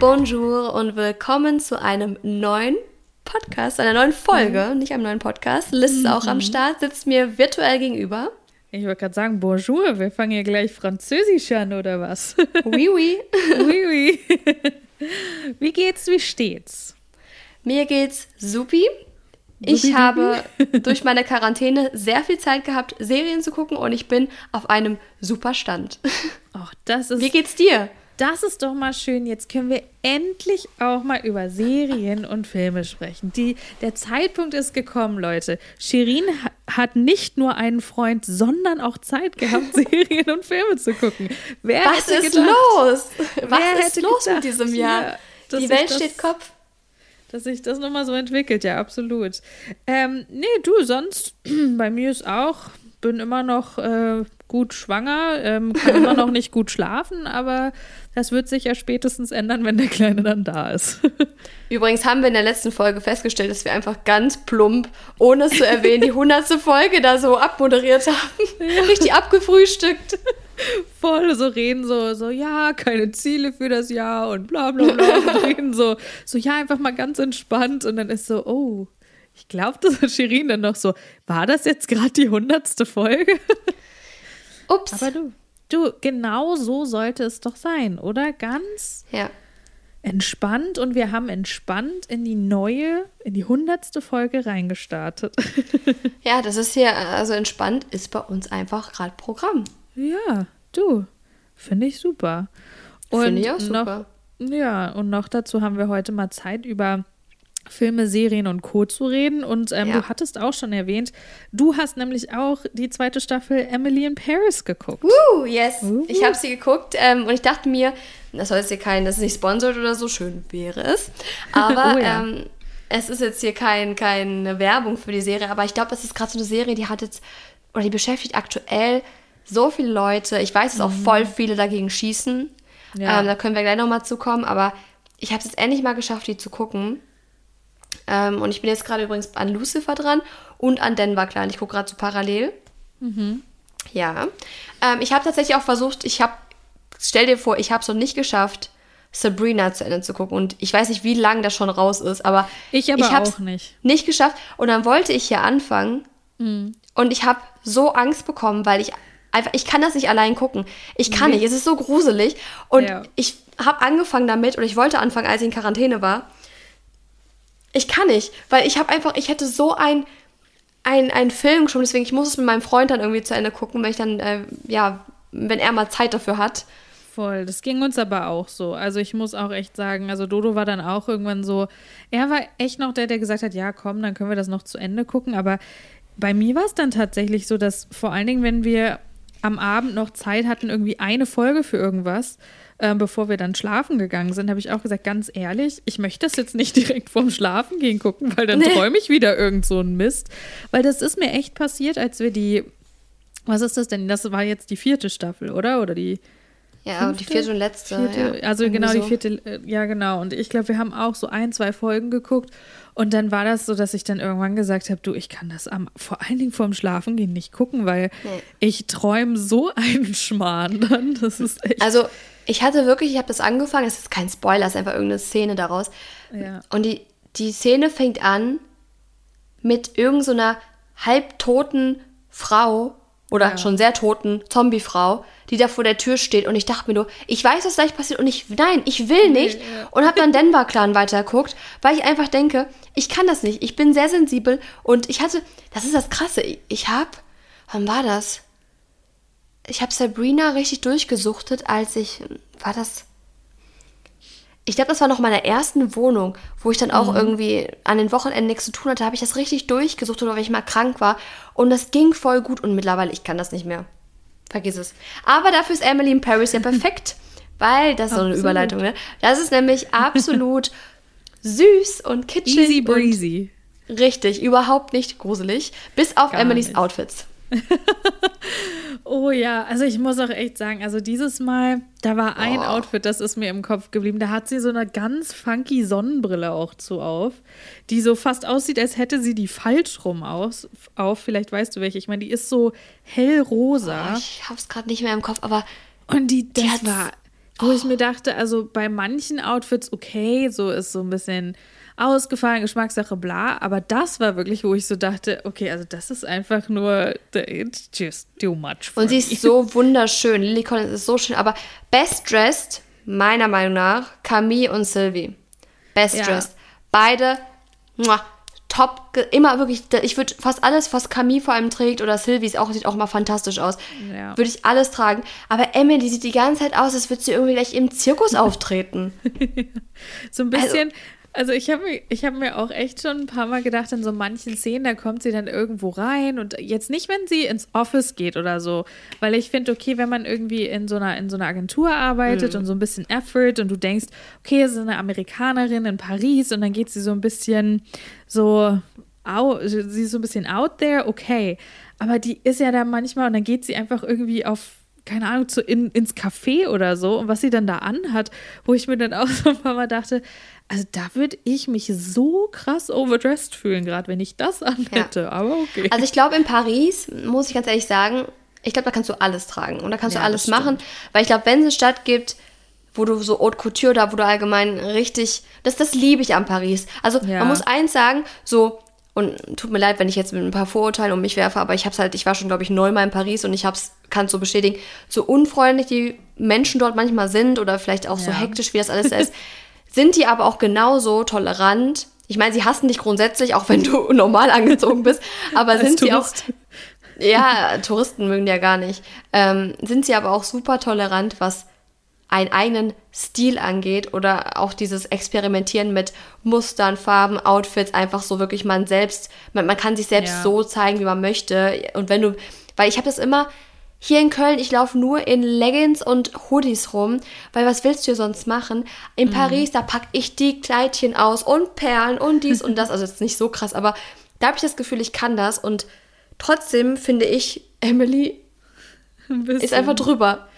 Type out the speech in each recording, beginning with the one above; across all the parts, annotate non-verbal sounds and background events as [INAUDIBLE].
bonjour und willkommen zu einem neuen Podcast, einer neuen Folge, nicht einem neuen Podcast. Liz ist auch am Start, sitzt mir virtuell gegenüber. Ich wollte gerade sagen, bonjour, wir fangen hier gleich Französisch an, oder was? [LAUGHS] Oui, oui. [LAUGHS] oui, oui. Wie geht's, wie steht's? Mir geht's supi. Ich habe durch meine Quarantäne sehr viel Zeit gehabt, Serien zu gucken und ich bin auf einem super Stand. Ach, das ist, Wie geht's dir? Das ist doch mal schön. Jetzt können wir endlich auch mal über Serien und Filme sprechen. Die, der Zeitpunkt ist gekommen, Leute. Shirin ha- hat nicht nur einen Freund, sondern auch Zeit gehabt, [LAUGHS] Serien und Filme zu gucken. Wer Was ist gedacht, los? Was ist los gedacht, mit diesem Jahr? ja, Die Welt das- steht Kopf. dass sich das nochmal so entwickelt, ja, absolut. Ähm, nee, du, sonst [CLEARS THROAT] bei mir ist auch, bin immer noch äh, gut schwanger, ähm, kann immer noch nicht gut schlafen, aber das wird sich ja spätestens ändern, wenn der Kleine dann da ist. [LAUGHS] Übrigens haben wir in der letzten Folge festgestellt, dass wir einfach ganz plump, ohne es zu erwähnen, die hundertste Folge da so abmoderiert haben. Richtig abgefrühstückt. Voll so reden, so, so, ja, keine Ziele für das Jahr und bla bla bla. Und [LAUGHS] reden so, so, ja, einfach mal ganz entspannt. Und dann ist so, oh, ich glaube, das ist Shirin dann noch so, war das jetzt gerade die hundertste Folge? Ups. Aber du, du, genau so sollte es doch sein, oder? Ganz ja. entspannt und wir haben entspannt in die neue, in die hundertste Folge reingestartet. [LAUGHS] ja, das ist hier, also entspannt ist bei uns einfach gerade Programm. ja, du, finde ich super. Finde ich auch super. Noch, ja, und noch dazu haben wir heute mal Zeit über Filme, Serien und Co. zu reden. Und ähm, Ja. du hattest auch schon erwähnt, du hast nämlich auch die zweite Staffel Emily in Paris geguckt. Uh, yes. Ich habe sie geguckt ähm, und ich dachte mir, das soll jetzt hier kein, das ist nicht sponsort oder so, schön wäre es. [LAUGHS] Aber Oh ja. ähm, es ist jetzt hier kein, keine Werbung für die Serie, aber ich glaube, das ist gerade so eine Serie, die hat jetzt, oder die beschäftigt aktuell so viele Leute. Ich weiß, dass auch voll viele dagegen schießen. Mhm. Ja. Ähm, da können wir gleich nochmal zukommen, aber ich habe es jetzt endlich mal geschafft, die zu gucken. Ähm, und ich bin jetzt gerade übrigens an Lucifer dran und an Denver Clan. Ich gucke gerade so parallel. Ja. Ähm, ich habe tatsächlich auch versucht, ich habe, stell dir vor, ich habe es noch nicht geschafft, Sabrina zu Ende zu gucken. Und ich weiß nicht, wie lange das schon raus ist, aber Ich aber hab's auch nicht. Nicht geschafft. Und dann wollte ich hier anfangen. Mhm. Und ich habe so Angst bekommen, weil ich einfach, ich kann das nicht allein gucken. Ich kann Nee. nicht. Es ist so gruselig. Und Ja. ich habe angefangen damit, oder ich wollte anfangen, als ich in Quarantäne war. Ich kann nicht, weil ich habe einfach, ich hätte so ein, ein, ein Film schon, deswegen ich muss es mit meinem Freund dann irgendwie zu Ende gucken, wenn ich dann, äh, ja, wenn er mal Zeit dafür hat. Voll, das ging uns aber auch so. Also ich muss auch echt sagen, also Dodo war dann auch irgendwann so, er war echt noch der, der gesagt hat, ja komm, dann können wir das noch zu Ende gucken. Aber bei mir war es dann tatsächlich so, dass vor allen Dingen, wenn wir am Abend noch Zeit hatten, irgendwie eine Folge für irgendwas, äh, bevor wir dann schlafen gegangen sind, habe ich auch gesagt, ganz ehrlich, ich möchte das jetzt nicht [LAUGHS] direkt vorm Schlafen gehen gucken, weil dann Nee. träume ich wieder irgend so einen Mist. Weil das ist mir echt passiert, als wir die, was ist das denn? Das war jetzt die vierte Staffel, oder? Oder die Ja, und die Fünfte? vierte und letzte. Vierte, ja, also irgendwie genau, die so. vierte, äh, ja genau. Und ich glaube, wir haben auch so ein, zwei Folgen geguckt. Und dann war das so, dass ich dann irgendwann gesagt habe, du, ich kann das am, vor allen Dingen vorm Schlafengehen nicht gucken, weil Nee. ich träume so einen Schmarrn dann. Das ist echt. Also, ich hatte wirklich, ich habe das angefangen, es ist kein Spoiler, es ist einfach irgendeine Szene daraus. Ja. Und die, die Szene fängt an mit irgendeiner so einer halbtoten Frau oder Ja. schon sehr toten Zombie-Frau, die da vor der Tür steht. Und ich dachte mir nur, ich weiß, was gleich passiert und ich, nein, ich will nicht. ja. Und habe dann Denver Clan weitergeguckt, weil ich einfach denke, ich kann das nicht. Ich bin sehr sensibel und ich hatte, das ist das Krasse, ich, ich habe, wann war das? Ich habe Sabrina richtig durchgesuchtet, als ich, war das, ich glaube, das war noch in meiner ersten Wohnung, wo ich dann auch irgendwie an den Wochenenden nichts zu tun hatte, habe ich das richtig durchgesucht oder weil ich mal krank war. Und das ging voll gut und mittlerweile, ich kann das nicht mehr. Vergiss es. Aber dafür ist Emily in Paris ja [LAUGHS] perfekt, weil, das ist so eine. Überleitung, ne? Das ist nämlich absolut [LAUGHS] süß und kitschig. Easy breezy. Richtig, überhaupt nicht gruselig. Bis auf Gar Emilys nicht. Outfits. [LAUGHS] Oh ja, also ich muss auch echt sagen, also dieses Mal, da war ein Oh. Outfit, das ist mir im Kopf geblieben. Da hat sie so eine ganz funky Sonnenbrille auch zu auf, die so fast aussieht, als hätte sie die falsch rum aus, auf. Vielleicht weißt du welche. Ich meine, die ist so hellrosa. Oh, ich hab's gerade nicht mehr im Kopf, aber Und die, das hat's- war wo ich mir dachte, also bei manchen Outfits okay, so ist so ein bisschen ausgefallen, Geschmackssache, bla. Aber das war wirklich, wo ich so dachte, okay, also das ist einfach nur, it's just too much. Und sie ist me. so wunderschön. Lily Collins ist so schön. Aber best dressed, meiner Meinung nach, Camille und Sylvie. Best ja. dressed. Beide, muah, top, immer wirklich, ich würde fast alles, was Camille vor allem trägt oder Sylvie auch, sieht auch mal fantastisch aus, ja. würde ich alles tragen. Aber Emily sieht die ganze Zeit aus, als würde sie irgendwie gleich im Zirkus auftreten. [LAUGHS] so ein bisschen, also, also ich habe mir, hab mir auch echt schon ein paar Mal gedacht, in so manchen Szenen, da kommt sie dann irgendwo rein und jetzt nicht, wenn sie ins Office geht oder so, weil ich finde, okay, wenn man irgendwie in so einer, in so einer Agentur arbeitet mhm. und so ein bisschen Effort und du denkst, okay, sie ist eine Amerikanerin in Paris und dann geht sie so ein bisschen so, out, sie ist so ein bisschen out there, okay, aber die ist ja da manchmal und dann geht sie einfach irgendwie auf keine Ahnung, zu, in, ins Café oder so und was sie dann da anhat, wo ich mir dann auch [LAUGHS] so ein paar Mal dachte, also da würde ich mich so krass overdressed fühlen, gerade wenn ich das [LAUGHS] anhätte. Ja. Aber okay. Also ich glaube, in Paris, muss ich ganz ehrlich sagen, ich glaube, da kannst du alles tragen und da kannst ja, du alles machen. Weil ich glaube, wenn es eine Stadt gibt, wo du so Haute Couture da, wo du allgemein richtig, das, das liebe ich an Paris. Also ja. man muss eins sagen, so, und tut mir leid, wenn ich jetzt mit ein paar Vorurteilen um mich werfe, aber ich hab's halt, ich war schon, glaube ich, neunmal in Paris und ich hab's, kann es so bestätigen, so unfreundlich die Menschen dort manchmal sind oder vielleicht auch so hektisch, wie das alles ist. [LAUGHS] sind die aber auch genauso tolerant. Ich meine, sie hassen dich grundsätzlich, auch wenn du [LAUGHS] normal angezogen bist, aber sind sie auch. Ja, Touristen mögen ja gar nicht. Ähm, sind sie aber auch super tolerant, was einen eigenen Stil angeht oder auch dieses Experimentieren mit Mustern, Farben, Outfits, einfach so wirklich man selbst, man, man kann sich selbst ja. so zeigen, wie man möchte. Und wenn du, weil ich habe das immer, hier in Köln, ich laufe nur in Leggings und Hoodies rum, weil was willst du sonst machen? In mhm. Paris, da packe ich die Kleidchen aus und Perlen und dies und das. Also jetzt nicht so krass, aber da habe ich das Gefühl, ich kann das und trotzdem finde ich, Emily ist einfach drüber.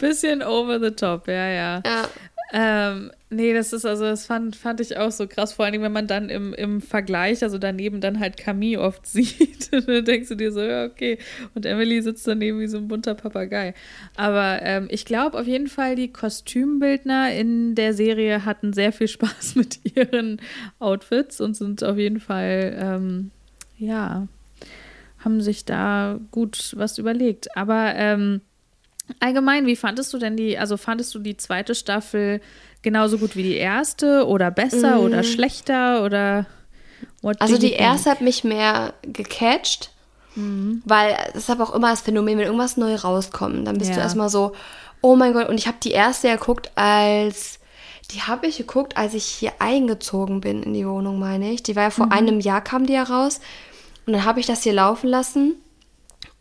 Bisschen over the top, ja, ja. Ja. Ähm, nee, das ist also, das fand, fand ich auch so krass, vor allem, wenn man dann im, im Vergleich, also daneben dann halt Camille oft [LAUGHS] sieht, dann denkst du dir so, ja, okay. Und Emily sitzt daneben wie so ein bunter Papagei. Aber ähm, ich glaube auf jeden Fall, die Kostümbildner in der Serie hatten sehr viel [LAUGHS] Spaß mit ihren Outfits und sind auf jeden Fall, ähm, ja, haben sich da gut was überlegt. Aber ähm, Allgemein, wie fandest du denn die, also fandest du die zweite Staffel genauso gut wie die erste oder besser mm. oder schlechter oder Also die erste hat mich mehr gecatcht, mm. weil es ist aber auch immer das Phänomen, wenn irgendwas neu rauskommt, dann bist ja. du erstmal so, oh mein Gott, und ich habe die erste ja geguckt als die habe ich geguckt, als ich hier eingezogen bin in die Wohnung, meine ich. Die war ja vor mhm. einem Jahr, kam die ja raus. Und dann habe ich das hier laufen lassen.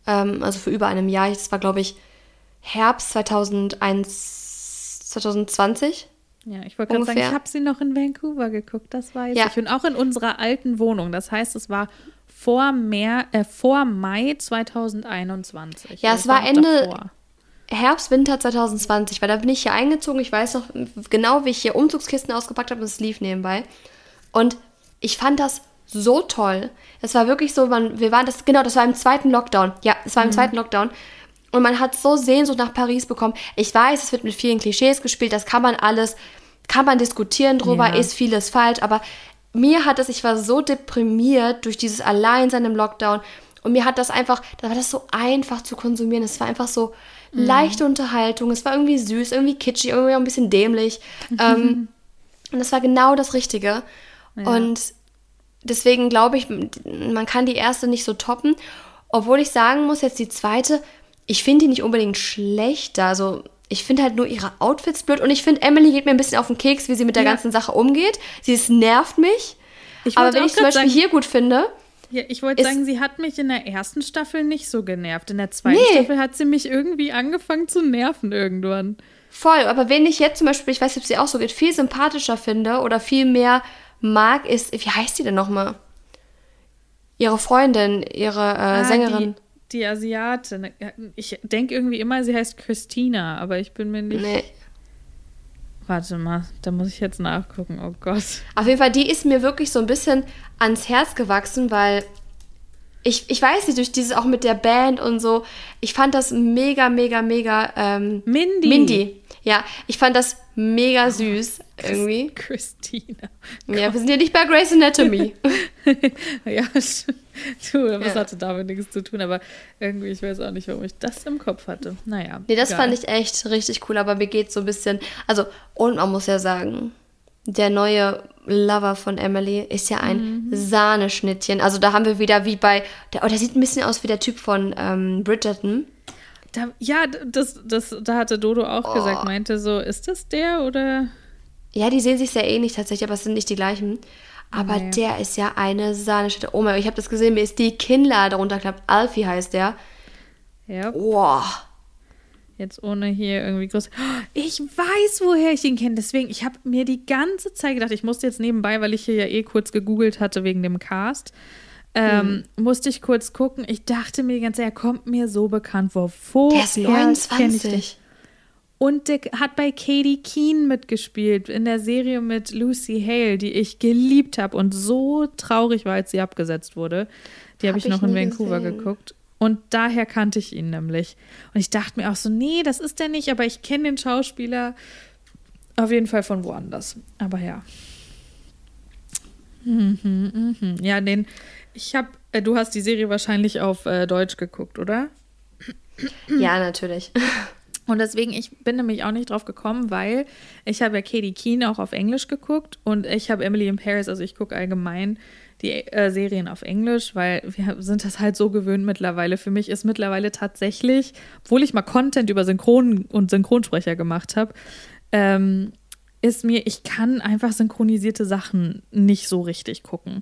Ähm, also für über einem Jahr. Das war, glaube ich, Herbst 2001, 2020. Ja, ich wollte gerade sagen, ich habe sie noch in Vancouver geguckt, das weiß ja. ich. Und auch in unserer alten Wohnung. Das heißt, es war vor, Meer, äh, vor Mai 2021. Ja, also es war Ende davor. Herbst, Winter 2020, weil da bin ich hier eingezogen. Ich weiß noch genau, wie ich hier Umzugskisten ausgepackt habe und es lief nebenbei. Und ich fand das so toll. Es war wirklich so, man, wir waren das, genau, das war im zweiten Lockdown. Ja, es war im mhm. zweiten Lockdown. Und man hat so Sehnsucht nach Paris bekommen. Ich weiß, es wird mit vielen Klischees gespielt, das kann man alles, kann man diskutieren drüber, ja. ist vieles falsch, aber mir hat es, ich war so deprimiert durch dieses Alleinsein im Lockdown und mir hat das einfach, da war das so einfach zu konsumieren. Es war einfach so mhm. leichte Unterhaltung, es war irgendwie süß, irgendwie kitschig, irgendwie ein bisschen dämlich. [LAUGHS] ähm, und das war genau das Richtige. Ja. Und deswegen glaube ich, man kann die erste nicht so toppen. Obwohl ich sagen muss, jetzt die zweite, ich finde die nicht unbedingt schlechter. Also ich finde halt nur ihre Outfits blöd und ich finde, Emily geht mir ein bisschen auf den Keks, wie sie mit der ja. ganzen Sache umgeht. Sie ist, nervt mich. Aber wenn ich zum Beispiel sagen, hier gut finde. Ja, ich wollte sagen, sie hat mich in der ersten Staffel nicht so genervt. In der zweiten nee. Staffel hat sie mich irgendwie angefangen zu nerven irgendwann. Voll, aber wenn ich jetzt zum Beispiel, ich weiß nicht, ob sie auch so geht, viel sympathischer finde oder viel mehr mag, ist, wie heißt sie denn nochmal? Ihre Freundin, ihre äh, ah, Sängerin. Die die Asiatin. Ich denke irgendwie immer, sie heißt Christina, aber ich bin mir nicht. Nee. Warte mal, da muss ich jetzt nachgucken. Oh Gott. Auf jeden Fall, die ist mir wirklich so ein bisschen ans Herz gewachsen, weil ich, ich weiß nicht, durch dieses auch mit der Band und so, ich fand das mega, mega, mega. Ähm, Mindy. Mindy. Ja, ich fand das mega süß irgendwie. Christina. Ja, wir sind ja nicht bei Grey's Anatomy. [LAUGHS] ja, du, was Ja. hatte damit nichts zu tun, aber irgendwie, ich weiß auch nicht, warum ich das im Kopf hatte. Naja. Nee, das egal. fand ich echt richtig cool, aber mir geht so ein bisschen. Also, und man muss ja sagen, der neue Lover von Emily ist ja ein Sahneschnittchen. Also, da haben wir wieder wie bei. Der, oh, der sieht ein bisschen aus wie der Typ von ähm, Bridgerton. Da, ja, das, das, da hatte Dodo auch Oh. gesagt, meinte so, ist das der oder? Ja, die sehen sich sehr ähnlich tatsächlich, aber es sind nicht die gleichen. Aber Nee. der ist ja eine Sahneschnitte. Oh mein Gott, ich habe das gesehen, mir ist die Kinnlade runtergeklappt. Alfie heißt der. Ja, Wow. jetzt ohne hier irgendwie groß. Oh, Ich weiß, woher ich ihn kenne. Deswegen, ich habe mir die ganze Zeit gedacht, ich musste jetzt nebenbei, weil ich hier ja eh kurz gegoogelt hatte wegen dem Cast, ähm, Hm. musste ich kurz gucken. Ich dachte mir die ganze Zeit, er kommt mir so bekannt vor. Wo Der ist kenn ich den? 29. Und der hat bei Katie Keene mitgespielt in der Serie mit Lucy Hale, die ich geliebt habe und so traurig war, als sie abgesetzt wurde. Die habe Hab ich noch in Vancouver gesehen. geguckt. Und daher kannte ich ihn nämlich. Und ich dachte mir auch so, nee, das ist der nicht, aber ich kenne den Schauspieler auf jeden Fall von woanders. Aber ja. Mhm, mhm. Ja, den, ich habe, äh, du hast die Serie wahrscheinlich auf äh, Deutsch geguckt, oder? Ja, natürlich. Und deswegen, ich bin nämlich auch nicht drauf gekommen, weil ich habe ja Katie Keene auch auf Englisch geguckt und ich habe Emily in Paris, also ich gucke allgemein die äh, Serien auf Englisch, weil wir sind das halt so gewöhnt mittlerweile. Für mich ist mittlerweile tatsächlich, obwohl ich mal Content über Synchron und Synchronsprecher gemacht habe, ähm, ist mir, ich kann einfach synchronisierte Sachen nicht so richtig gucken.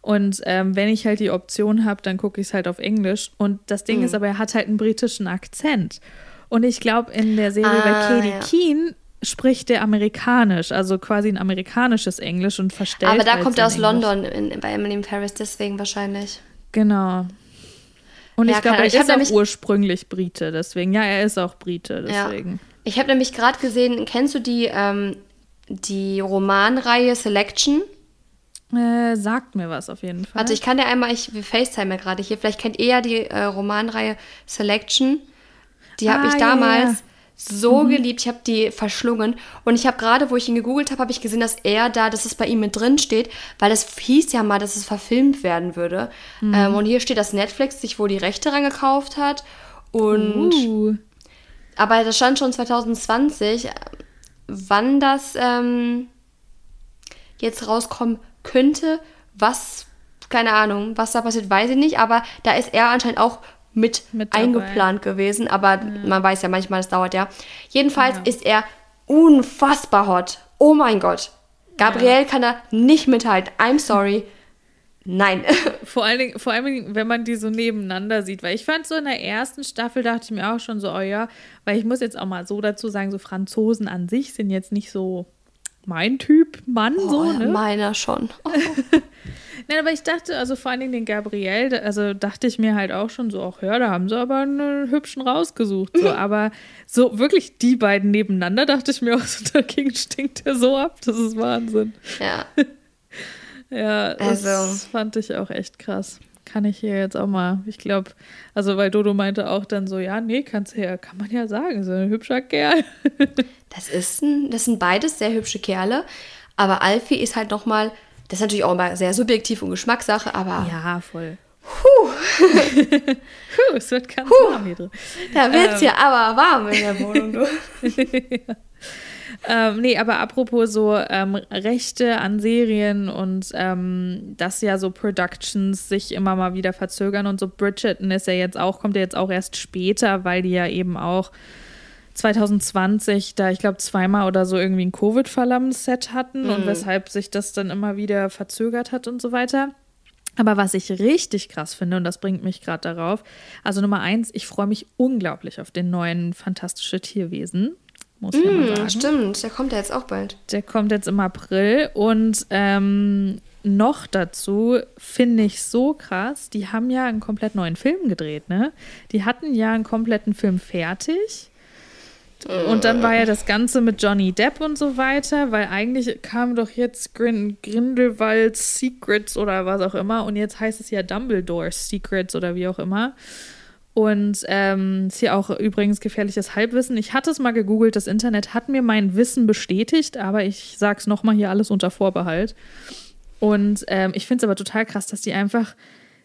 Und ähm, wenn ich halt die Option habe, dann gucke ich es halt auf Englisch. Und das Ding ist aber, er hat halt einen britischen Akzent. Und ich glaube, in der Serie bei Ah, Katie ja. Keene spricht der amerikanisch, also quasi ein amerikanisches Englisch und verstellt. Aber da halt kommt er aus Englisch. London in, bei Emily in Paris, deswegen wahrscheinlich. Genau. Und Ja, ich glaube, er ist auch ursprünglich Brite, deswegen. Ja, er ist auch Brite, Ja. deswegen. Ich habe nämlich gerade gesehen, kennst du die, ähm, die Romanreihe Selection? Äh, sagt mir was auf jeden Fall. Warte, ich kann dir einmal, ich wir FaceTime ja gerade hier, vielleicht kennt ihr ja die äh, Romanreihe Selection. Die habe Ah, ich damals ja. Mhm. so geliebt, ich habe die verschlungen. Und ich habe gerade, wo ich ihn gegoogelt habe, habe ich gesehen, dass er da, dass es bei ihm mit drin steht, weil es hieß ja mal, dass es verfilmt werden würde. Mhm. Ähm, und hier steht, dass Netflix sich wohl die Rechte rangekauft hat. Und uh, aber das stand schon 2020. Wann das ähm, jetzt rauskommen könnte, was, keine Ahnung, was da passiert, weiß ich nicht. Aber da ist er anscheinend auch mit, Mit eingeplant gewesen. Aber man weiß ja manchmal, es dauert ja. Jedenfalls ist er unfassbar hot. Oh mein Gott. Gabriel kann da nicht mithalten. I'm sorry. Nein. [LAUGHS] vor, allen Dingen, vor allen Dingen, wenn man die so nebeneinander sieht. Weil ich fand so in der ersten Staffel, dachte ich mir auch schon so, oh ja, weil ich muss jetzt auch mal so dazu sagen, so Franzosen an sich sind jetzt nicht so mein Typ Mann, so, oh, ne? Meiner schon. [LAUGHS] Nein, aber ich dachte, also vor allen Dingen den Gabriel, also dachte ich mir halt auch schon so, ach ja, da haben sie aber einen hübschen rausgesucht. So, [LAUGHS] aber so wirklich die beiden nebeneinander, dachte ich mir auch so, dagegen stinkt er so ab. Das ist Wahnsinn. Ja. Ja, das Also. fand ich auch echt krass. Kann ich hier jetzt auch mal, ich glaube, also weil Dodo meinte auch dann so, ja, nee, kannst du ja, kann man ja sagen, so ein hübscher Kerl. [LAUGHS] Das ist ein, das sind beides sehr hübsche Kerle, aber Alfie ist halt noch mal, das ist natürlich auch immer sehr subjektiv und Geschmackssache, aber Ja, voll. Puh. [LAUGHS] es wird ganz warm hier drin. da wird's ja aber warm in der Wohnung. Du. [LAUGHS] Ähm, nee, aber apropos so ähm, Rechte an Serien und ähm, dass ja so Productions sich immer mal wieder verzögern und so Bridgerton ist ja jetzt auch, kommt ja jetzt auch erst später, weil die ja eben auch 2020 da, ich glaube, zweimal oder so irgendwie ein Covid-Fall am Set hatten und weshalb sich das dann immer wieder verzögert hat und so weiter. Aber was ich richtig krass finde, und das bringt mich gerade darauf, also Nummer eins, ich freue mich unglaublich auf den neuen Fantastische Tierwesen. Muss ich ja mal sagen. Stimmt, der kommt ja jetzt auch bald. Der kommt jetzt im April und ähm, noch dazu finde ich so krass, die haben ja einen komplett neuen Film gedreht, ne? Die hatten ja einen kompletten Film fertig. Und dann war ja das Ganze mit Johnny Depp und so weiter, weil eigentlich kam doch jetzt Grin Grindelwalds Secrets oder was auch immer und jetzt heißt es ja Dumbledore's Secrets oder wie auch immer. Und ähm, ist hier auch übrigens gefährliches Halbwissen. Ich hatte es mal gegoogelt, das Internet hat mir mein Wissen bestätigt, aber ich sag's nochmal hier alles unter Vorbehalt. Und ähm, ich finde es aber total krass, dass die einfach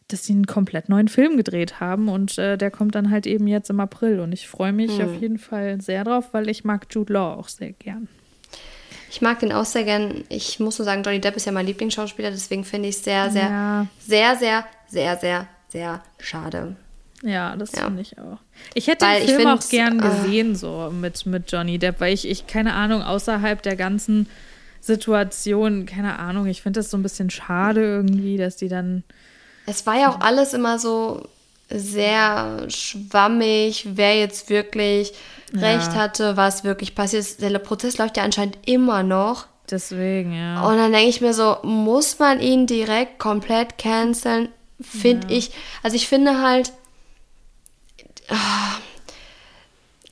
dass sie einen komplett neuen Film gedreht haben und äh, der kommt dann halt eben jetzt im April und ich freue mich hm. auf jeden Fall sehr drauf, weil ich mag Jude Law auch sehr gern. Ich mag den auch sehr gern. Ich muss nur sagen, Johnny Depp ist ja mein Lieblingsschauspieler, deswegen finde ich es sehr, sehr, ja. sehr, sehr, sehr, sehr, sehr schade. Ja, das ja. finde ich auch. Ich hätte weil den Film auch gern äh, gesehen, so mit, mit Johnny Depp, weil ich, ich, keine Ahnung, außerhalb der ganzen Situation, keine Ahnung, ich finde das so ein bisschen schade irgendwie, dass die dann es war ja auch alles immer so sehr schwammig, wer jetzt wirklich ja. recht hatte, was wirklich passiert ist. Der Prozess läuft ja anscheinend immer noch. Deswegen, ja. Und dann denke ich mir so, muss man ihn direkt komplett canceln? Finde ja. ich. Also ich finde halt,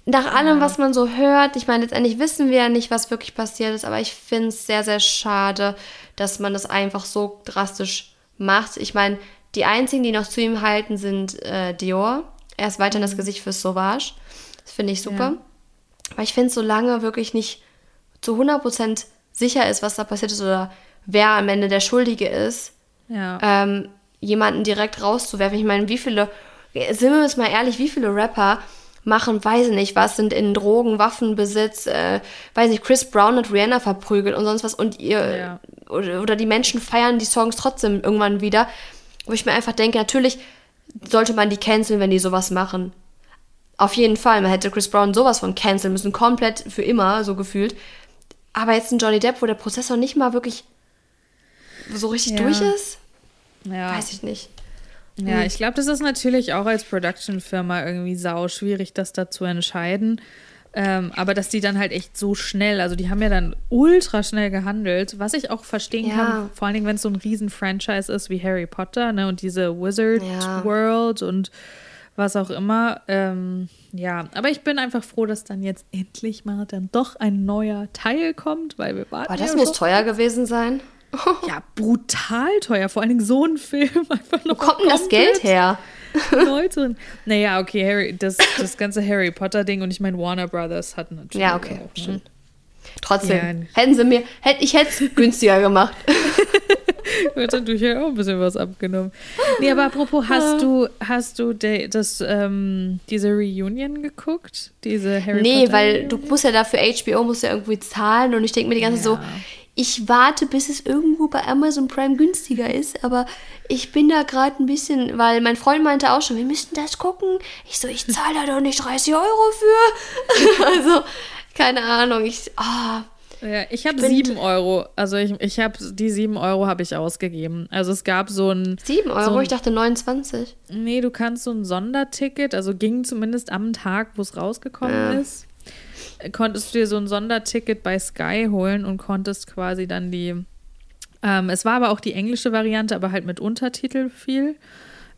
nach allem, was man so hört, ich meine, letztendlich wissen wir ja nicht, was wirklich passiert ist, aber ich finde es sehr, sehr schade, dass man das einfach so drastisch macht. Ich meine, die einzigen, die noch zu ihm halten, sind äh, Dior. Er ist weiterhin das mhm. Gesicht für Sauvage. Das finde ich super. Ja. Weil ich finde, solange wirklich nicht zu 100% sicher ist, was da passiert ist oder wer am Ende der Schuldige ist, ja. ähm, jemanden direkt rauszuwerfen. Ich meine, wie viele, sind wir uns mal ehrlich, wie viele Rapper machen, weiß ich nicht, was sind in Drogen, Waffenbesitz, äh, weiß nicht, Chris Brown hat Rihanna verprügelt und sonst was und ihr, ja. oder, oder die Menschen feiern die Songs trotzdem irgendwann wieder. Wo ich mir einfach denke, natürlich sollte man die canceln, wenn die sowas machen. Auf jeden Fall, man hätte Chris Brown sowas von canceln müssen, komplett für immer, so gefühlt. Aber jetzt ein Johnny Depp, wo der Prozess noch nicht mal wirklich so richtig ja. durch ist, ja. weiß ich nicht. Ja, ich glaube, das ist natürlich auch als Production-Firma irgendwie sau schwierig, das da zu entscheiden. Ähm, aber dass die dann halt echt so schnell, also die haben ja dann ultra schnell gehandelt, was ich auch verstehen ja. kann, vor allen Dingen, wenn es so ein Riesen-Franchise ist wie Harry Potter, ne, und diese Wizard ja. World und was auch immer. Ähm, ja, aber ich bin einfach froh, dass dann jetzt endlich mal dann doch ein neuer Teil kommt, weil wir warten. Aber das ja muss teuer gewesen sein. [LAUGHS] ja, brutal teuer. Vor allen Dingen so ein Film [LAUGHS] einfach noch. Wo kommt denn das Geld her? [LAUGHS] Leute. Naja, okay, Harry, das, das ganze Harry Potter-Ding und ich meine, Warner Brothers hat natürlich. Ja, okay. Auch, ne? Trotzdem, ja. hätten sie mir, hätte ich hätte es günstiger gemacht. Wird natürlich auch ein bisschen was abgenommen. Nee, aber apropos, hast du, hast du de, das, ähm, diese Reunion geguckt? Diese Harry nee, Potter? Nee, weil du musst ja dafür HBO musst ja irgendwie zahlen und ich denke mir die ganze ja. so, ich warte, bis es irgendwo bei Amazon Prime günstiger ist, aber ich bin da gerade ein bisschen, weil mein Freund meinte auch schon, wir müssten das gucken. Ich so, ich zahle da doch nicht 30 Euro für. [LAUGHS] also, keine Ahnung, ich, ah. Ja, ich habe sieben Euro. Also ich, ich habe die sieben Euro habe ich ausgegeben. Also es gab so ein sieben Euro. So ein, ich dachte 29. Nee, du kannst so ein Sonderticket. Also ging zumindest am Tag, wo es rausgekommen ja. ist konntest du dir so ein Sonderticket bei Sky holen und konntest quasi dann die. Ähm, es war aber auch die englische Variante, aber halt mit Untertitel viel.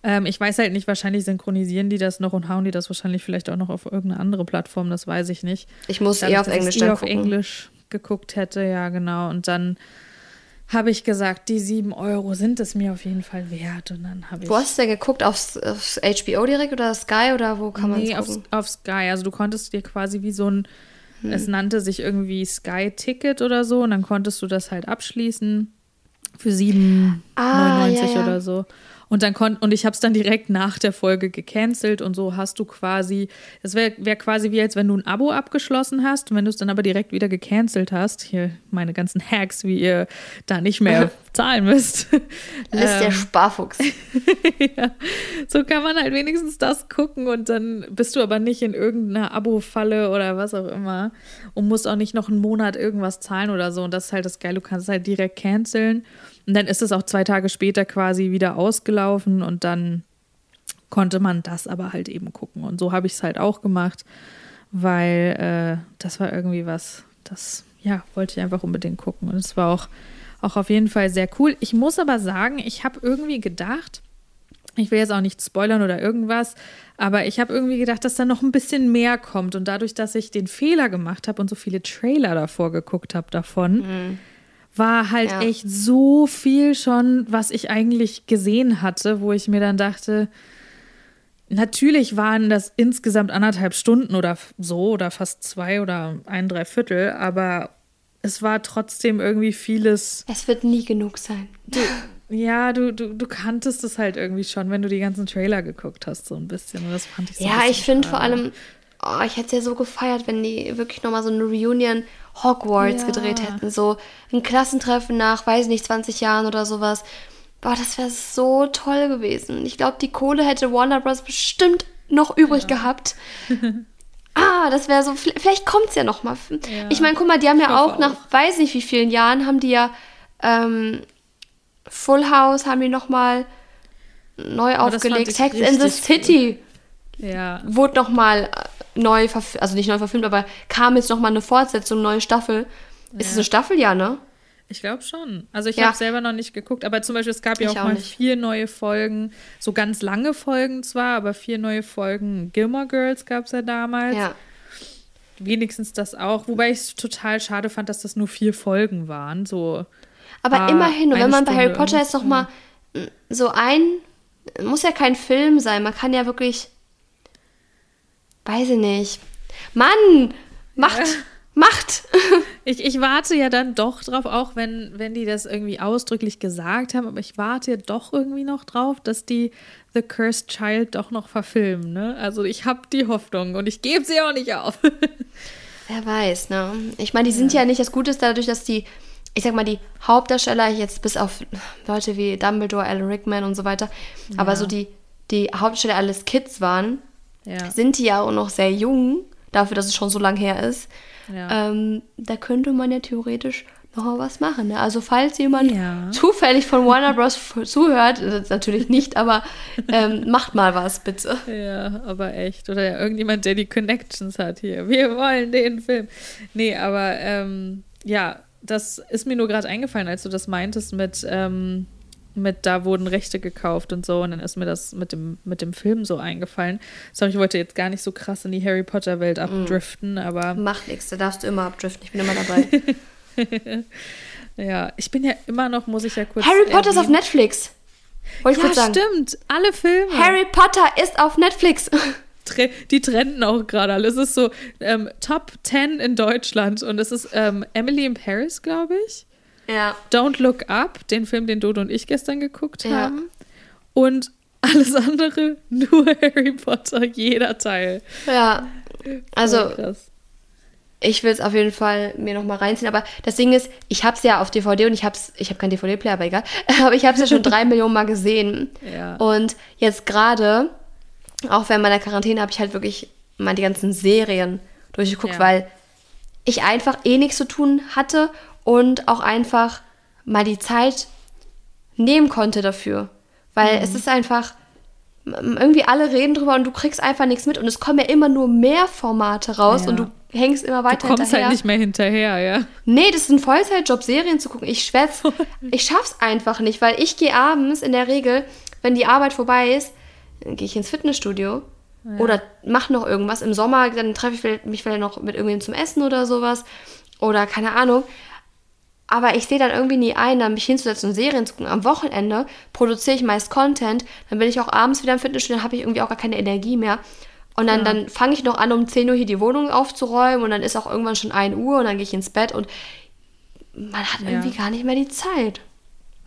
Ähm, ich weiß halt nicht, wahrscheinlich synchronisieren die das noch und hauen die das wahrscheinlich vielleicht auch noch auf irgendeine andere Plattform, das weiß ich nicht. Ich muss Dadurch, eher auf Englisch ich eher auf Englisch geguckt hätte, ja, genau. Und dann habe ich gesagt, die sieben Euro sind es mir auf jeden Fall wert. Und dann habe ich. Wo hast du denn geguckt? Aufs, aufs HBO direkt oder Sky oder wo kann man Nee, auf, auf Sky. Also du konntest dir quasi wie so ein hm. Es nannte sich irgendwie Sky Ticket oder so und dann konntest du das halt abschließen für 7,99 ah, ja, ja. oder so. Und dann kon und ich habe es dann direkt nach der Folge gecancelt und so hast du quasi, es wäre wär quasi wie als wenn du ein Abo abgeschlossen hast und wenn du es dann aber direkt wieder gecancelt hast, hier meine ganzen Hacks, wie ihr da nicht mehr [LAUGHS] zahlen müsst. Ist der ähm, Sparfuchs. [LAUGHS] ja. So kann man halt wenigstens das gucken und dann bist du aber nicht in irgendeiner Abo-Falle oder was auch immer und musst auch nicht noch einen Monat irgendwas zahlen oder so. Und das ist halt das Geile, du kannst es halt direkt canceln. Und dann ist es auch zwei Tage später quasi wieder ausgelaufen und dann konnte man das aber halt eben gucken. Und so habe ich es halt auch gemacht, weil äh, das war irgendwie was, das, ja, wollte ich einfach unbedingt gucken. Und es war auch, auch auf jeden Fall sehr cool. Ich muss aber sagen, ich habe irgendwie gedacht, Ich will jetzt auch nicht spoilern oder irgendwas, aber ich habe irgendwie gedacht, dass da noch ein bisschen mehr kommt. Und dadurch, dass ich den Fehler gemacht habe und so viele Trailer davor geguckt habe davon, mhm. War halt ja. echt so viel schon, was ich eigentlich gesehen hatte, wo ich mir dann dachte, natürlich waren das insgesamt anderthalb Stunden oder so oder fast zwei oder ein Dreiviertel, aber es war trotzdem irgendwie vieles. Es wird nie genug sein. Du, ja, du, du, du kanntest es halt irgendwie schon, wenn du die ganzen Trailer geguckt hast, so ein bisschen. Und das fand ich so Ja, ich finde vor allem, oh, ich hätte es ja so gefeiert, wenn die wirklich nochmal so eine Reunion Hogwarts ja. gedreht hätten. So ein Klassentreffen nach, weiß nicht, 20 Jahren oder sowas. Boah, das wäre so toll gewesen. Ich glaube, die Kohle hätte Warner Bros. bestimmt noch übrig ja. gehabt. [LAUGHS] ah, das wäre so, vielleicht kommt es ja nochmal. Ja. Ich meine, guck mal, die haben ja auch, auch nach weiß nicht wie vielen Jahren, haben die ja ähm, Full House haben die nochmal neu aufgelegt. Sex in the City ja. wurde nochmal äh, neu verfilmt, also nicht neu verfilmt, aber kam jetzt nochmal eine Fortsetzung, neue Staffel. Ja. Ist es eine Staffel, ja, ne? Ich glaube schon. Also ich ja. habe selber noch nicht geguckt, aber zum Beispiel es gab ja auch, auch, mal nicht. vier neue Folgen, so ganz lange Folgen zwar, aber vier neue Folgen Gilmore Girls gab es ja damals. Ja. Wenigstens das auch, wobei ich es total schade fand, dass das nur vier Folgen waren. So aber ah, immerhin, wenn man bei Harry Potter jetzt noch mal so ein, muss ja kein Film sein, man kann ja wirklich, weiß ich nicht. Mann, macht, ja. macht. [LAUGHS] Ich, ich warte ja dann doch drauf, auch wenn, wenn die das irgendwie ausdrücklich gesagt haben, aber ich warte ja doch irgendwie noch drauf, dass die The Cursed Child doch noch verfilmen. Ne? Also ich habe die Hoffnung und ich gebe sie auch nicht auf. [LAUGHS] Wer weiß, ne? Ich meine, die sind ja. ja nicht das Gute dadurch, dass die ich sag mal, die Hauptdarsteller, jetzt bis auf Leute wie Dumbledore, Alan Rickman und so weiter, ja. aber so die, die Hauptdarsteller alles Kids waren, ja. sind die ja auch noch sehr jung, dafür, dass es schon so lang her ist. Ja. Ähm, da könnte man ja theoretisch noch mal was machen. Ne? Also falls jemand ja. zufällig von Warner Bros. [LAUGHS] zuhört, natürlich nicht, aber ähm, macht mal was, bitte. Ja, aber echt. Oder ja, irgendjemand, der die Connections hat hier. Wir wollen den Film. Nee, aber ähm, ja, das ist mir nur gerade eingefallen, als du das meintest mit, ähm, mit da wurden Rechte gekauft und so. Und dann ist mir das mit dem, mit dem Film so eingefallen. Sorry, ich wollte jetzt gar nicht so krass in die Harry Potter-Welt mm. abdriften, aber. Macht nichts, da darfst du immer abdriften. Ich bin immer dabei. [LAUGHS] ja, ich bin ja immer noch, muss ich ja kurz. Harry Potter ist auf Netflix. Wollte ich ja, kurz sagen. stimmt. Alle Filme. Harry Potter ist auf Netflix [LAUGHS] die trenden auch gerade alle. Es ist so ähm, Top 10 in Deutschland und es ist ähm, Emily in Paris, glaube ich. Ja. Don't Look Up, den Film, den Dodo und ich gestern geguckt ja. haben. Und alles andere [LAUGHS] nur Harry Potter, jeder Teil. Ja. Also, ich will es auf jeden Fall mir nochmal reinziehen. Aber das Ding ist, ich habe es ja auf DVD und ich habe ich habe keinen DVD-Player, aber egal. [LAUGHS] Aber ich habe es ja schon drei [LAUGHS] Millionen Mal gesehen. Ja. Und jetzt gerade auch während meiner Quarantäne habe ich halt wirklich mal die ganzen Serien durchgeguckt, ja. weil ich einfach eh nichts zu tun hatte und auch einfach mal die Zeit nehmen konnte dafür. Weil mhm. es ist einfach, irgendwie alle reden drüber und du kriegst einfach nichts mit und es kommen ja immer nur mehr Formate raus ja. und du hängst immer weiter du kommst hinterher. halt nicht mehr hinterher, ja. Nee, das ist ein Vollzeitjob, Serien zu gucken. Ich schwär's, ich schaff's einfach nicht, weil ich gehe abends in der Regel, wenn die Arbeit vorbei ist, gehe ich ins Fitnessstudio ja. oder mache noch irgendwas. Im Sommer, dann treffe ich mich vielleicht noch mit irgendjemandem zum Essen oder sowas. Oder keine Ahnung. Aber ich sehe dann irgendwie nie ein, dann mich hinzusetzen und Serien zu gucken. Am Wochenende produziere ich meist Content. Dann bin ich auch abends wieder im Fitnessstudio, dann habe ich irgendwie auch gar keine Energie mehr. Und dann, ja. dann fange ich noch an, um 10 Uhr hier die Wohnung aufzuräumen und dann ist auch irgendwann schon 1 Uhr und dann gehe ich ins Bett und man hat ja. irgendwie gar nicht mehr die Zeit.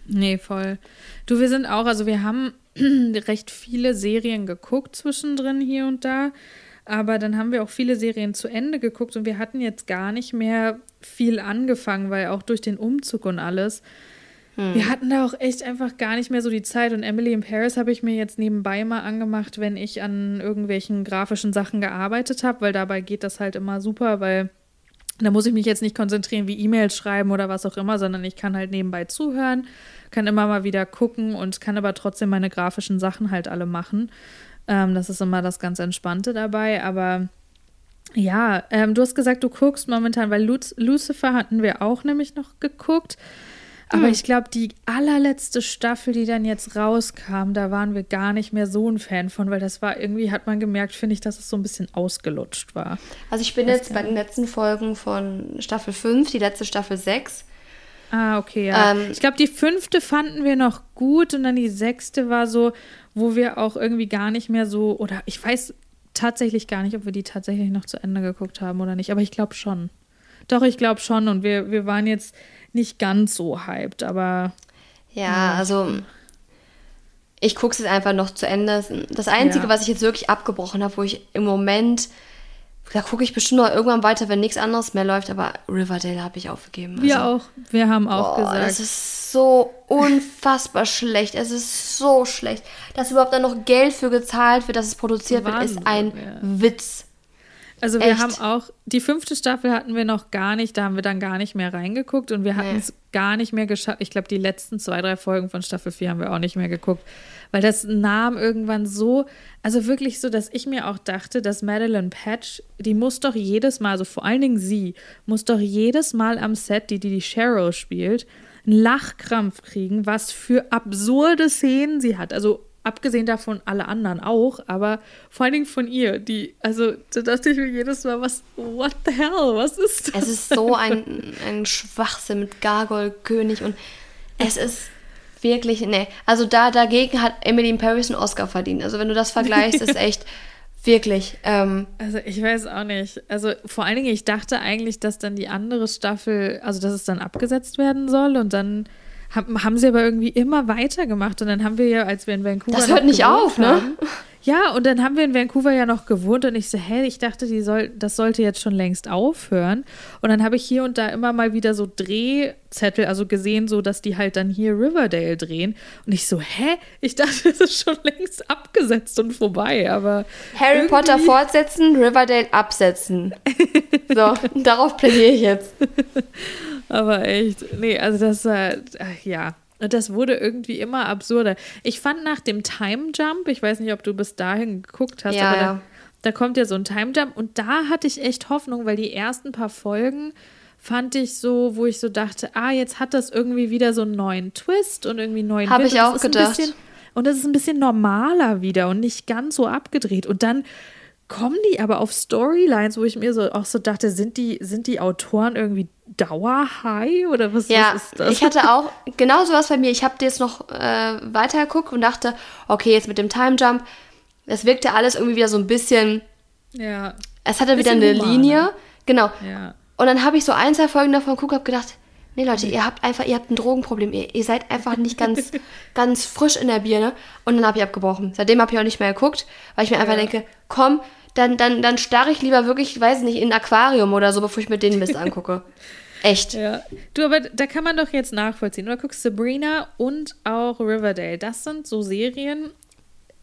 Nee, voll. Du, wir sind auch, also wir haben [CLEARS THROAT] recht viele Serien geguckt zwischendrin hier und da. Aber dann haben wir auch viele Serien zu Ende geguckt und wir hatten jetzt gar nicht mehr viel angefangen, weil auch durch den Umzug und alles. Hm. Wir hatten da auch echt einfach gar nicht mehr so die Zeit. Und Emily in Paris habe ich mir jetzt nebenbei mal angemacht, wenn ich an irgendwelchen grafischen Sachen gearbeitet habe, weil dabei geht das halt immer super, weil da muss ich mich jetzt nicht konzentrieren, wie E-Mails schreiben oder was auch immer, sondern ich kann halt nebenbei zuhören kann immer mal wieder gucken und kann aber trotzdem meine grafischen Sachen halt alle machen. Ähm, das ist immer das ganz Entspannte dabei. Aber ja, ähm, du hast gesagt, du guckst momentan, weil Luc Lucifer hatten wir auch nämlich noch geguckt. Aber hm. ich glaube, die allerletzte Staffel, die dann jetzt rauskam, da waren wir gar nicht mehr so ein Fan von, weil das war irgendwie, hat man gemerkt, finde ich, dass es so ein bisschen ausgelutscht war. Also ich bin jetzt bei den letzten Folgen von Staffel 5, die letzte Staffel 6. Ah, okay, ja. Ähm, ich glaube, die fünfte fanden wir noch gut und dann die sechste war so, wo wir auch irgendwie gar nicht mehr so, oder ich weiß tatsächlich gar nicht, ob wir die tatsächlich noch zu Ende geguckt haben oder nicht, aber ich glaube schon. Doch, ich glaube schon und wir, wir waren jetzt nicht ganz so hyped, aber. Ja, ja. also ich gucke es jetzt einfach noch zu Ende. Das Einzige, ja. was ich jetzt wirklich abgebrochen habe, wo ich im Moment da gucke ich bestimmt noch irgendwann weiter, wenn nichts anderes mehr läuft, aber Riverdale habe ich aufgegeben. Also, wir auch. Wir haben auch boah, gesagt. Es ist so unfassbar [LAUGHS] schlecht. Es ist so schlecht. Dass überhaupt dann noch Geld für gezahlt wird, dass es produziert Wahnsinn, wird, ist ein ja. Witz. Also wir Echt? haben auch, die fünfte Staffel hatten wir noch gar nicht, da haben wir dann gar nicht mehr reingeguckt und wir hatten es nee. gar nicht mehr geschafft. Ich glaube, die letzten zwei, drei Folgen von Staffel 4 haben wir auch nicht mehr geguckt, weil das nahm irgendwann so, also wirklich so, dass ich mir auch dachte, dass Madeline Patch, die muss doch jedes Mal, also vor allen Dingen sie, muss doch jedes Mal am Set, die die, die Cheryl spielt, einen Lachkrampf kriegen, was für absurde Szenen sie hat. Also abgesehen davon alle anderen auch, aber vor allen Dingen von ihr, die, also da dachte ich mir jedes Mal, was, what the hell, was ist das? Es ist so ein, ein Schwachsinn mit Gargoyle-König und es ist wirklich, nee, also da dagegen hat Emily in Paris einen Oscar verdient. Also wenn du das vergleichst, ist [LAUGHS] echt wirklich. Ähm, also ich weiß auch nicht. Also vor allen Dingen, ich dachte eigentlich, dass dann die andere Staffel, also dass es dann abgesetzt werden soll und dann haben, haben sie aber irgendwie immer weitergemacht. Und dann haben wir ja, als wir in Vancouver. Das hört nicht auf, ne? Ja, und dann haben wir in Vancouver ja noch gewohnt und ich so, hä, ich dachte, die soll, das sollte jetzt schon längst aufhören. Und dann habe ich hier und da immer mal wieder so Drehzettel, also gesehen, so dass die halt dann hier Riverdale drehen. Und ich so, hä? Ich dachte, das ist schon längst abgesetzt und vorbei, aber. Harry irgendwie... Potter fortsetzen, Riverdale absetzen. [LAUGHS] so, darauf plädiere ich jetzt. [LAUGHS] aber echt, nee, also das war, ja, und das wurde irgendwie immer absurder. Ich fand nach dem Time Jump, ich weiß nicht, ob du bis dahin geguckt hast, ja, aber da, da, kommt ja so ein Time Jump und da hatte ich echt Hoffnung, weil die ersten paar Folgen fand ich so, wo ich so dachte, ah, jetzt hat das irgendwie wieder so einen neuen Twist und irgendwie einen neuen Habe ich auch gedacht. Bisschen, und das ist ein bisschen normaler wieder und nicht ganz so abgedreht. Und dann kommen die aber auf Storylines, wo ich mir so auch so dachte, sind die, sind die Autoren irgendwie Dauerhigh oder was, ja, was ist das? Ich hatte auch [LAUGHS] genau sowas bei mir. Ich habe jetzt noch äh, weitergeguckt und dachte, okay, jetzt mit dem Time Jump, das wirkte alles irgendwie wieder so ein bisschen. Ja. Es hatte wieder eine humaner. Linie. Genau. Ja. Und dann habe ich so ein, zwei Folgen davon geguckt und habe gedacht, nee Leute, ihr habt einfach, ihr habt ein Drogenproblem. Ihr, ihr seid einfach nicht ganz, [LAUGHS] ganz frisch in der Birne. Und dann habe ich abgebrochen. Seitdem habe ich auch nicht mehr geguckt, weil ich mir einfach denke, komm, dann, dann, dann starre ich lieber wirklich, weiß nicht, in ein Aquarium oder so, bevor ich mir den Mist [LAUGHS] angucke. Echt. Ja. Du, aber da kann man doch jetzt nachvollziehen. Du guckst Sabrina und auch Riverdale. Das sind so Serien,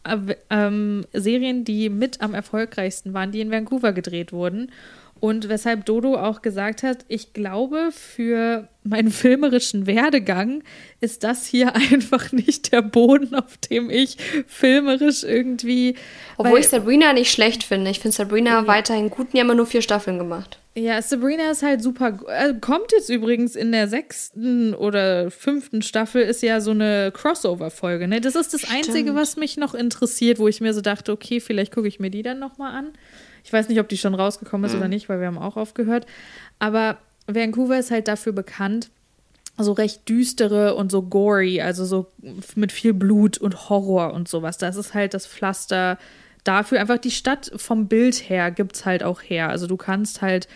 äh, ähm, Serien, die mit am erfolgreichsten waren, die in Vancouver gedreht wurden. Und weshalb Dodo auch gesagt hat, ich glaube, für meinen filmerischen Werdegang ist das hier [LAUGHS] einfach nicht der Boden, auf dem ich filmerisch irgendwie. Obwohl ich Sabrina nicht schlecht finde. Ich finde Sabrina ja. weiterhin gut. Die haben ja nur vier Staffeln gemacht. Ja, Sabrina ist halt super. Äh, kommt jetzt übrigens in der sechsten oder fünften Staffel, ist ja so eine Crossover-Folge. Ne? Das ist das Stimmt. Einzige, was mich noch interessiert, wo ich mir so dachte, okay, vielleicht gucke ich mir die dann nochmal an. Ich weiß nicht, ob die schon rausgekommen ist mhm. oder nicht, weil wir haben auch aufgehört. Aber Vancouver ist halt dafür bekannt, so recht düstere und so gory, also so mit viel Blut und Horror und sowas. Das ist halt das Pflaster dafür. Einfach die Stadt vom Bild her gibt es halt auch her. Also du kannst halt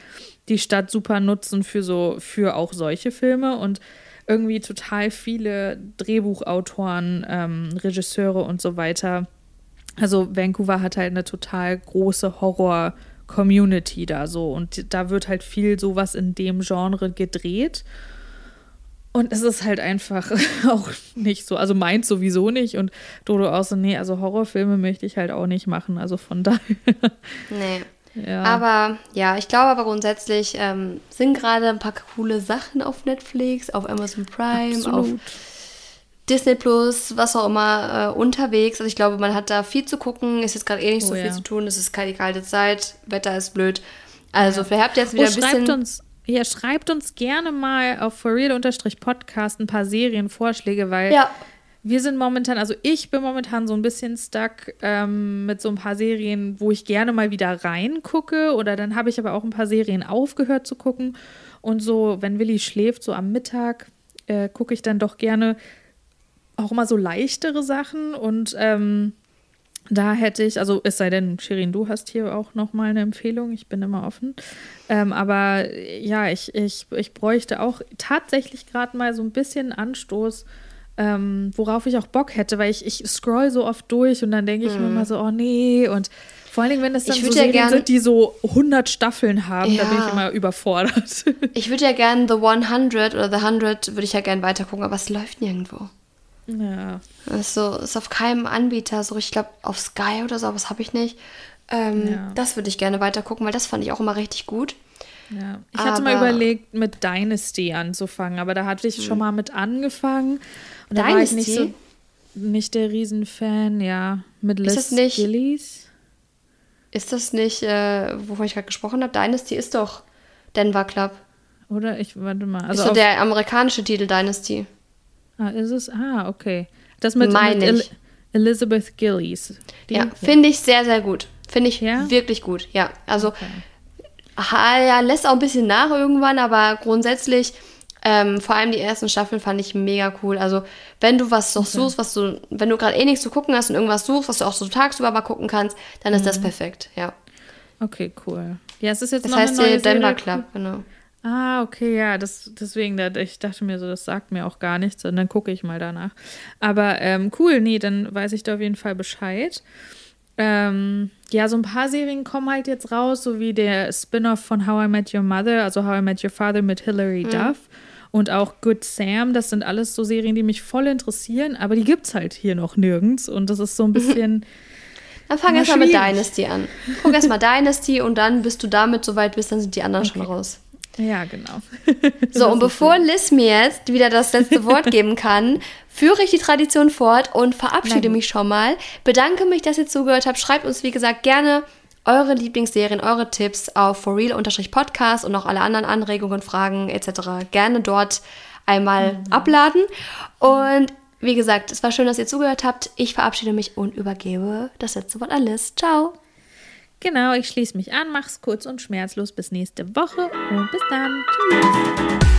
die Stadt super nutzen für so, für auch solche Filme und irgendwie total viele Drehbuchautoren, ähm, Regisseure und so weiter also Vancouver hat halt eine total große Horror-Community da so und da wird halt viel sowas in dem Genre gedreht. Und es ist halt einfach [LAUGHS] auch nicht so, also meint sowieso nicht und Dodo auch so, nee, also Horrorfilme möchte ich halt auch nicht machen, also von [LAUGHS] daher. Nee. Ja. Aber ja, ich glaube aber grundsätzlich ähm, sind gerade ein paar coole Sachen auf Netflix, auf Amazon Prime, Absolut. auf Disney Plus, was auch immer, äh, unterwegs. Also ich glaube, man hat da viel zu gucken. Ist jetzt gerade eh nicht oh, so viel ja. zu tun. Es ist keine kalte Zeit. Wetter ist blöd. Also ja. vielleicht habt ihr jetzt wieder oh, ein bisschen. Uns, Ja, schreibt uns gerne mal auf forreal-podcast ein paar Serienvorschläge, weil Ja. wir sind momentan, also ich bin momentan so ein bisschen stuck ähm, mit so ein paar Serien, wo ich gerne mal wieder reingucke oder dann habe ich aber auch ein paar Serien aufgehört zu gucken und so, wenn Willi schläft, so am Mittag, äh, gucke ich dann doch gerne auch mal so leichtere Sachen und ähm, da hätte ich, also es sei denn, Shirin, du hast hier auch noch mal eine Empfehlung, ich bin immer offen. Ähm, aber ja, ich, ich, ich bräuchte auch tatsächlich gerade mal so ein bisschen Anstoß, ähm, worauf ich auch Bock hätte, weil ich, ich scroll so oft durch und dann denke ich mir immer so, oh nee, und vor allen Dingen, wenn es dann Ich so ja Serien gern- sind, die so 100 Staffeln haben, da bin Ja. ich immer überfordert. Ich würde ja gern The 100 oder The 100 würde ich ja gern weitergucken, aber es läuft nirgendwo. Ja. Das ist, so, ist auf keinem Anbieter so. Ich glaube, auf Sky oder so, aber das habe ich nicht. Ähm, Ja. Das würde ich gerne weitergucken, weil das fand ich auch immer richtig gut. Ja, ich hatte mal Aber- überlegt, mit Dynasty anzufangen, aber da hatte ich schon mal mit angefangen. Und da war ich nicht so Dynasty? nicht der Riesenfan, ja. Mit Liz das nicht- Gillies. Ist das nicht, äh, wovon ich gerade gesprochen habe? Dynasty ist doch Denver Club. Oder ich, warte mal. ist Also so auf, der amerikanische Titel Dynasty. Ah, ist es? Ah, okay. Das mit, Meine mit El ich. Elizabeth Gillies. Die- Ja, finde ich sehr, sehr gut. Finde ich Ja? wirklich gut. Ja, also Okay. ja, lässt auch ein bisschen nach irgendwann, aber grundsätzlich, ähm, vor allem die ersten Staffeln fand ich mega cool. Also, wenn du was noch suchst, was du, wenn du gerade eh nichts zu gucken hast und irgendwas suchst, was du auch so tagsüber mal gucken kannst, dann ist Mhm. das perfekt, ja. Okay, cool. Ja, es ist jetzt Das noch heißt eine neue Denver Serie. Club, genau. Ah, okay, ja, das, deswegen, ich dachte mir so, das sagt mir auch gar nichts und dann gucke ich mal danach. Aber ähm, cool, nee, dann weiß ich da auf jeden Fall Bescheid. Ähm, ja, so ein paar Serien kommen halt jetzt raus, so wie der Spin-off von How I Met Your Mother, also How I Met Your Father mit Hilary Duff und auch Good Sam. Das sind alles so Serien, die mich voll interessieren, aber die gibt's halt hier noch nirgends und das ist so ein [LAUGHS] bisschen. Dann fang Na, erst mal mit. Dynasty an. Guck erst mal [LAUGHS] Dynasty und dann, bis du damit soweit bist, dann sind die anderen schon raus. Ja, genau. [LAUGHS] So, und bevor Liz mir jetzt wieder das letzte Wort [LAUGHS] geben kann, führe ich die Tradition fort und verabschiede gut. mich schon mal. Bedanke mich, dass ihr zugehört habt. Schreibt uns, wie gesagt, gerne eure Lieblingsserien, eure Tipps auf forreal-podcast und auch alle anderen Anregungen, Fragen etc. gerne dort einmal abladen. Und wie gesagt, es war schön, dass ihr zugehört habt. Ich verabschiede mich und übergebe das letzte Wort an Liz. Ciao. Genau, ich schließe mich an, mach's kurz und schmerzlos bis nächste Woche und bis dann. Tschüss.